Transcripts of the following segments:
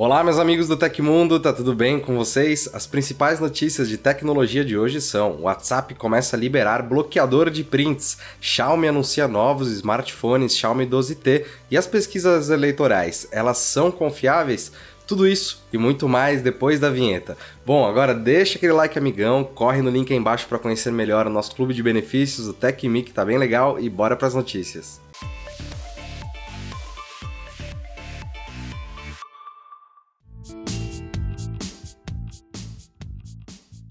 Olá, meus amigos do Tecmundo, tá tudo bem com vocês? As principais notícias de tecnologia de hoje são: o WhatsApp começa a liberar bloqueador de prints, Xiaomi anuncia novos smartphones Xiaomi 12T e as pesquisas eleitorais, elas são confiáveis? Tudo isso e muito mais depois da vinheta. Bom, agora deixa aquele like amigão, corre no link aí embaixo para conhecer melhor o nosso clube de benefícios, o TecMe, que tá bem legal, e bora para as notícias.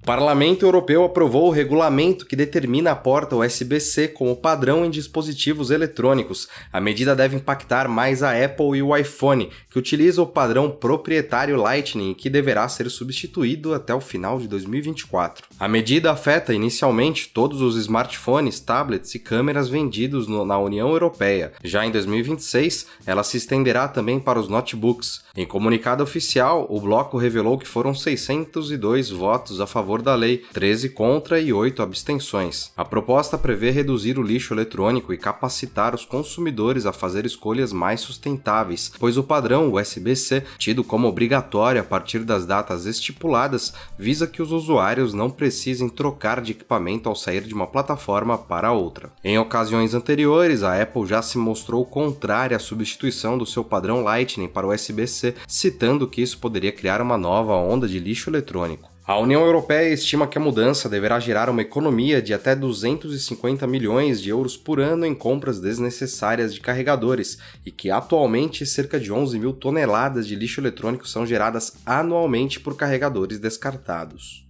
Parlamento Europeu aprovou o regulamento que determina a porta USB-C como padrão em dispositivos eletrônicos. A medida deve impactar mais a Apple e o iPhone, que utiliza o padrão proprietário Lightning, que deverá ser substituído até o final de 2024. A medida afeta inicialmente todos os smartphones, tablets e câmeras vendidos no, na União Europeia. Já em 2026, ela se estenderá também para os notebooks. Em comunicado oficial, o bloco revelou que foram 602 votos a favor favor da lei, 13 contra e 8 abstenções. A proposta prevê reduzir o lixo eletrônico e capacitar os consumidores a fazer escolhas mais sustentáveis, pois o padrão USB-C, tido como obrigatório a partir das datas estipuladas, visa que os usuários não precisem trocar de equipamento ao sair de uma plataforma para outra. Em ocasiões anteriores, a Apple já se mostrou contrária à substituição do seu padrão Lightning para o USB-C, citando que isso poderia criar uma nova onda de lixo eletrônico. A União Europeia estima que a mudança deverá gerar uma economia de até 250 milhões de euros por ano em compras desnecessárias de carregadores e que atualmente cerca de 11 mil toneladas de lixo eletrônico são geradas anualmente por carregadores descartados.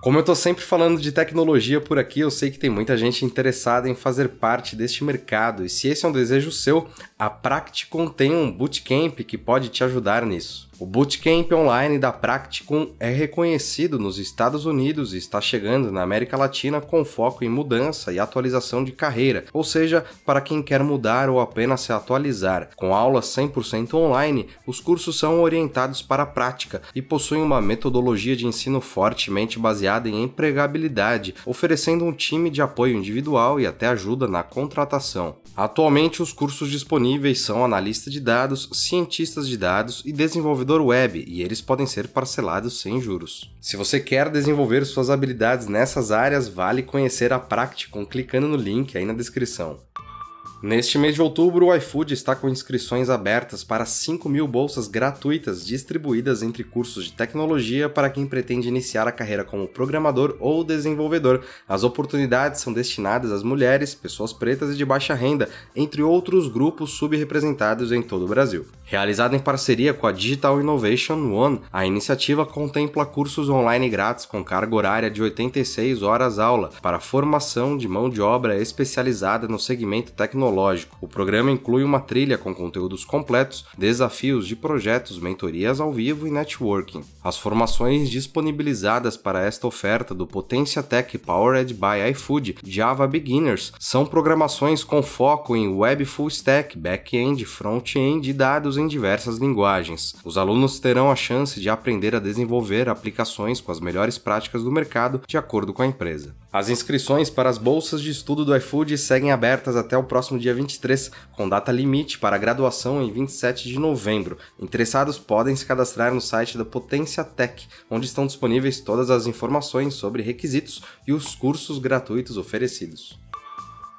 Como eu tô sempre falando de tecnologia por aqui, eu sei que tem muita gente interessada em fazer parte deste mercado, e se esse é um desejo seu, a Practicum tem um bootcamp que pode te ajudar nisso. O Bootcamp Online da Practicum é reconhecido nos Estados Unidos e está chegando na América Latina com foco em mudança e atualização de carreira, ou seja, para quem quer mudar ou apenas se atualizar. Com aulas 100% online, os cursos são orientados para a prática e possuem uma metodologia de ensino fortemente baseada em empregabilidade, oferecendo um time de apoio individual e até ajuda na contratação. Atualmente, os cursos disponíveis são analista de dados, cientistas de dados e desenvolvedor web e eles podem ser parcelados sem juros. Se você quer desenvolver suas habilidades nessas áreas, vale conhecer a Practicum clicando no link aí na descrição. Neste mês de outubro, o iFood está com inscrições abertas para 5 mil bolsas gratuitas distribuídas entre cursos de tecnologia para quem pretende iniciar a carreira como programador ou desenvolvedor. As oportunidades são destinadas às mulheres, pessoas pretas e de baixa renda, entre outros grupos subrepresentados em todo o Brasil. Realizada em parceria com a Digital Innovation One, a iniciativa contempla cursos online grátis com carga horária de 86 horas aula para formação de mão de obra especializada no segmento tecnológico tecnológico. O programa inclui uma trilha com conteúdos completos, desafios de projetos, mentorias ao vivo e networking. As formações disponibilizadas para esta oferta do Potência Tech Powered by iFood Java Beginners são programações com foco em web full stack, back-end, front-end e dados em diversas linguagens. Os alunos terão a chance de aprender a desenvolver aplicações com as melhores práticas do mercado de acordo com a empresa. As inscrições para as bolsas de estudo do iFood seguem abertas até o próximo dia 23, com data limite para graduação em 27 de novembro. Interessados podem se cadastrar no site da Potência Tech, onde estão disponíveis todas as informações sobre requisitos e os cursos gratuitos oferecidos.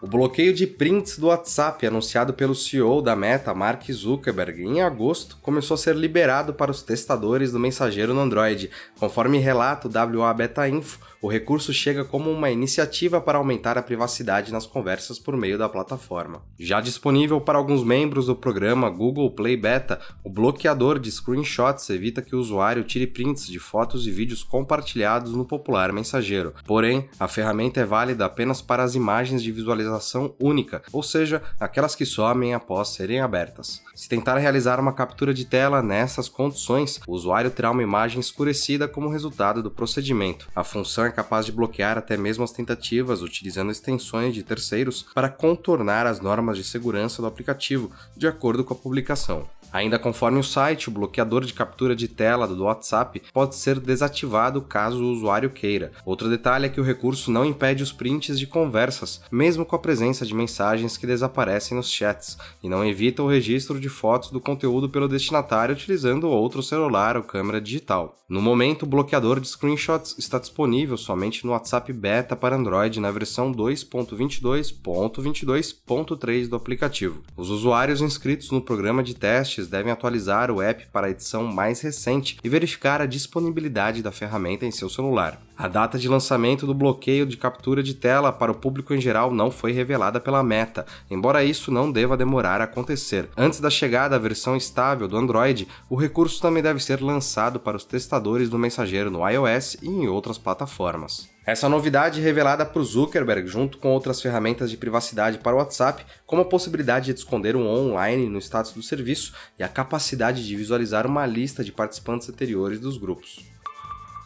O bloqueio de prints do WhatsApp, anunciado pelo CEO da Meta, Mark Zuckerberg, em agosto, começou a ser liberado para os testadores do mensageiro no Android. Conforme relata o WA Beta Info, o recurso chega como uma iniciativa para aumentar a privacidade nas conversas por meio da plataforma. Já disponível para alguns membros do programa Google Play Beta, o bloqueador de screenshots evita que o usuário tire prints de fotos e vídeos compartilhados no popular mensageiro. Porém, a ferramenta é válida apenas para as imagens de visualização única, ou seja, aquelas que somem após serem abertas. Se tentar realizar uma captura de tela nessas condições, o usuário terá uma imagem escurecida como resultado do procedimento. A função é capaz de bloquear até mesmo as tentativas utilizando extensões de terceiros para contornar as normas de segurança do aplicativo, de acordo com a publicação. Ainda conforme o site, o bloqueador de captura de tela do WhatsApp pode ser desativado caso o usuário queira. Outro detalhe é que o recurso não impede os prints de conversas, mesmo com a presença de mensagens que desaparecem nos chats, e não evita o registro de fotos do conteúdo pelo destinatário utilizando outro celular ou câmera digital. No momento, o bloqueador de screenshots está disponível somente no WhatsApp Beta para Android na versão 2.22.22.3 do aplicativo. Os usuários inscritos no programa de teste devem atualizar o app para a edição mais recente e verificar a disponibilidade da ferramenta em seu celular. A data de lançamento do bloqueio de captura de tela para o público em geral não foi revelada pela Meta, embora isso não deva demorar a acontecer. Antes da chegada à versão estável do Android, o recurso também deve ser lançado para os testadores do mensageiro no iOS e em outras plataformas. Essa novidade revelada por Zuckerberg, junto com outras ferramentas de privacidade para o WhatsApp, como a possibilidade de esconder um online no status do serviço e a capacidade de visualizar uma lista de participantes anteriores dos grupos.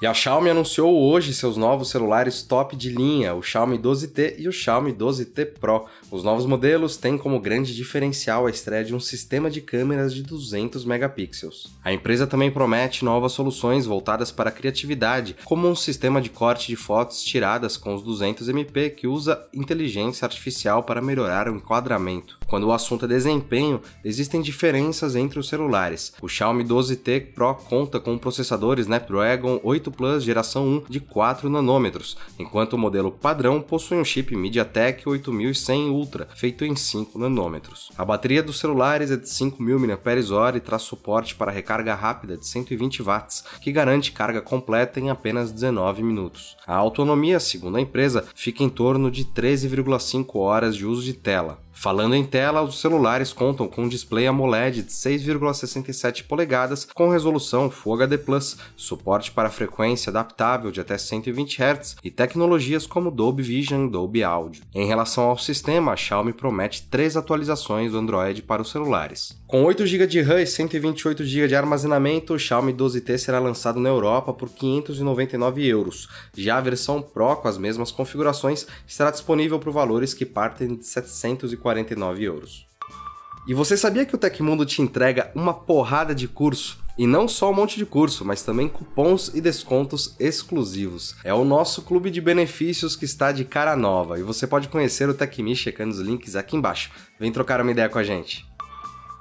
E a Xiaomi anunciou hoje seus novos celulares top de linha, o Xiaomi 12T e o Xiaomi 12T Pro. Os novos modelos têm como grande diferencial a estreia de um sistema de câmeras de 200 megapixels. A empresa também promete novas soluções voltadas para a criatividade, como um sistema de corte de fotos tiradas com os 200 MP que usa inteligência artificial para melhorar o enquadramento. Quando o assunto é desempenho, existem diferenças entre os celulares. O Xiaomi 12T Pro conta com um processador Snapdragon 8 Plus geração 1 de 4 nanômetros, enquanto o modelo padrão possui um chip MediaTek 8100 Ultra, feito em 5 nanômetros. A bateria dos celulares é de 5000 mAh e traz suporte para recarga rápida de 120 watts, que garante carga completa em apenas 19 minutos. A autonomia, segundo a empresa, fica em torno de 13,5 horas de uso de tela. Falando em tela, os celulares contam com um display AMOLED de 6,67 polegadas com resolução Full HD+, suporte para frequência adaptável de até 120 Hz e tecnologias como Dolby Vision e Dolby Audio. Em relação ao sistema, a Xiaomi promete três atualizações do Android para os celulares. Com 8 GB de RAM e 128 GB de armazenamento, o Xiaomi 12T será lançado na Europa por 599 euros. Já a versão Pro, com as mesmas configurações, estará disponível por valores que partem de 740 49 euros. E você sabia que o Tecmundo te entrega uma porrada de curso? E não só um monte de curso, mas também cupons e descontos exclusivos. É o nosso clube de benefícios que está de cara nova e você pode conhecer o TecMe checando os links aqui embaixo. Vem trocar uma ideia com a gente.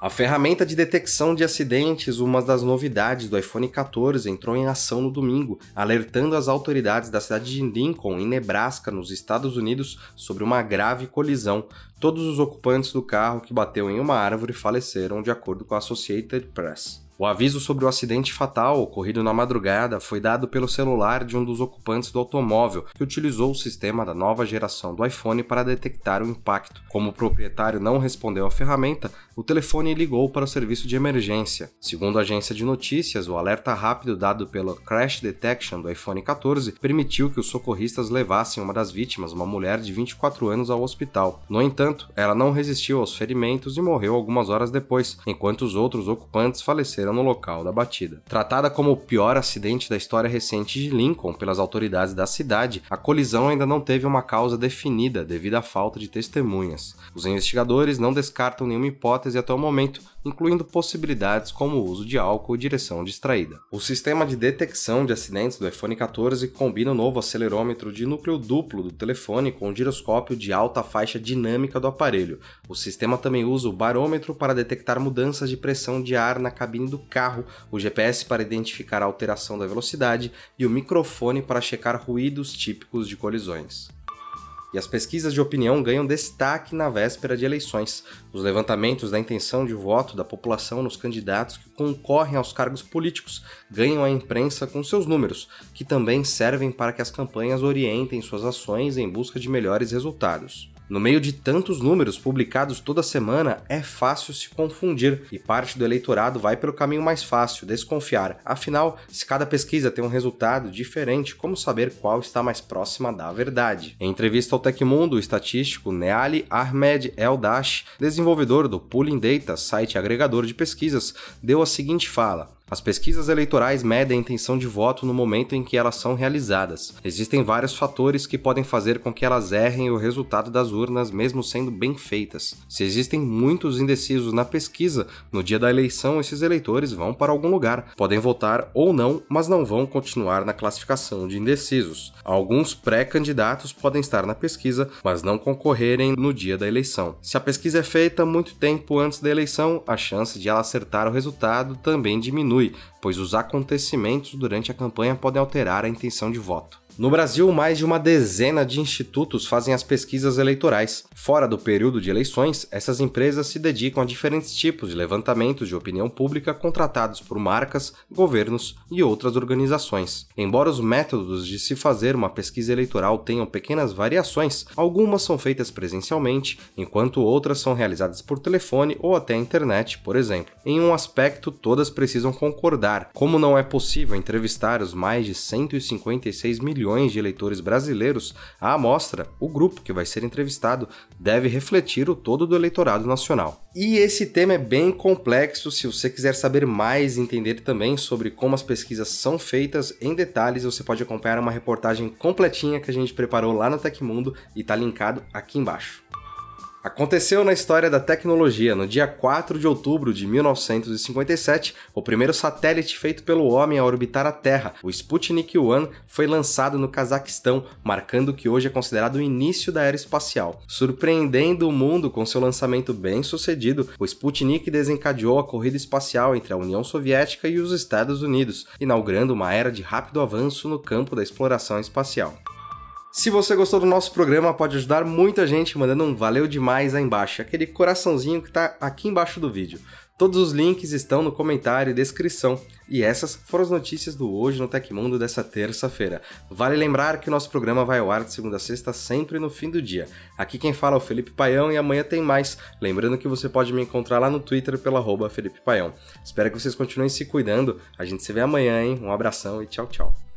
A ferramenta de detecção de acidentes, uma das novidades do iPhone 14, entrou em ação no domingo, alertando as autoridades da cidade de Lincoln, em Nebraska, nos Estados Unidos, sobre uma grave colisão. Todos os ocupantes do carro que bateu em uma árvore faleceram, de acordo com a Associated Press. O aviso sobre o acidente fatal ocorrido na madrugada foi dado pelo celular de um dos ocupantes do automóvel, que utilizou o sistema da nova geração do iPhone para detectar o impacto. Como o proprietário não respondeu à ferramenta, o telefone ligou para o serviço de emergência. Segundo a agência de notícias, o alerta rápido dado pelo Crash Detection do iPhone 14 permitiu que os socorristas levassem uma das vítimas, uma mulher de 24 anos, ao hospital. No entanto, ela não resistiu aos ferimentos e morreu algumas horas depois, enquanto os outros ocupantes faleceram no local da batida. Tratada como o pior acidente da história recente de Lincoln pelas autoridades da cidade, a colisão ainda não teve uma causa definida devido à falta de testemunhas. Os investigadores não descartam nenhuma hipótese até o momento, incluindo possibilidades como o uso de álcool e direção distraída. O sistema de detecção de acidentes do iPhone 14 combina o novo acelerômetro de núcleo duplo do telefone com o giroscópio de alta faixa dinâmica do aparelho. O sistema também usa o barômetro para detectar mudanças de pressão de ar na cabine do carro, o GPS para identificar a alteração da velocidade e o microfone para checar ruídos típicos de colisões e as pesquisas de opinião ganham destaque na véspera de eleições. Os levantamentos da intenção de voto da população nos candidatos que concorrem aos cargos políticos ganham a imprensa com seus números, que também servem para que as campanhas orientem suas ações em busca de melhores resultados. No meio de tantos números publicados toda semana, é fácil se confundir e parte do eleitorado vai pelo caminho mais fácil, desconfiar. Afinal, se cada pesquisa tem um resultado diferente, como saber qual está mais próxima da verdade? Em entrevista ao Tecmundo, o estatístico Neali Ahmed El-Dash, desenvolvedor do Pooling Data, site agregador de pesquisas, deu a seguinte fala: As pesquisas eleitorais medem a intenção de voto no momento em que elas são realizadas. Existem vários fatores que podem fazer com que elas errem o resultado das urnas, mesmo sendo bem feitas. Se existem muitos indecisos na pesquisa, no dia da eleição esses eleitores vão para algum lugar. Podem votar ou não, mas não vão continuar na classificação de indecisos. Alguns pré-candidatos podem estar na pesquisa, mas não concorrerem no dia da eleição. Se a pesquisa é feita muito tempo antes da eleição, a chance de ela acertar o resultado também diminui, pois os acontecimentos durante a campanha podem alterar a intenção de voto. No Brasil, mais de uma dezena de institutos fazem as pesquisas eleitorais. Fora do período de eleições, essas empresas se dedicam a diferentes tipos de levantamentos de opinião pública contratados por marcas, governos e outras organizações. Embora os métodos de se fazer uma pesquisa eleitoral tenham pequenas variações, algumas são feitas presencialmente, enquanto outras são realizadas por telefone ou até internet, por exemplo. Em um aspecto, todas precisam concordar. Como não é possível entrevistar os mais de 156 milhões milhões de eleitores brasileiros, a amostra, o grupo que vai ser entrevistado, deve refletir o todo do eleitorado nacional. E esse tema é bem complexo. Se você quiser saber mais e entender também sobre como as pesquisas são feitas em detalhes, você pode acompanhar uma reportagem completinha que a gente preparou lá no Tecmundo e está linkado aqui embaixo. Aconteceu na história da tecnologia. No dia 4 de outubro de 1957, o primeiro satélite feito pelo homem a orbitar a Terra, o Sputnik 1, foi lançado no Cazaquistão, marcando o que hoje é considerado o início da era espacial. Surpreendendo o mundo com seu lançamento bem sucedido, o Sputnik desencadeou a corrida espacial entre a União Soviética e os Estados Unidos, inaugurando uma era de rápido avanço no campo da exploração espacial. Se você gostou do nosso programa, pode ajudar muita gente mandando um valeu demais aí embaixo, aquele coraçãozinho que está aqui embaixo do vídeo. Todos os links estão no comentário e descrição. E essas foram as notícias do Hoje no Tecmundo dessa terça-feira. Vale lembrar que o nosso programa vai ao ar de segunda a sexta, sempre no fim do dia. Aqui quem fala é o Felipe Paião e amanhã tem mais. Lembrando que você pode me encontrar lá no Twitter pela arroba Felipe Paião. Espero que vocês continuem se cuidando. A gente se vê amanhã, hein? Um abração e tchau, tchau.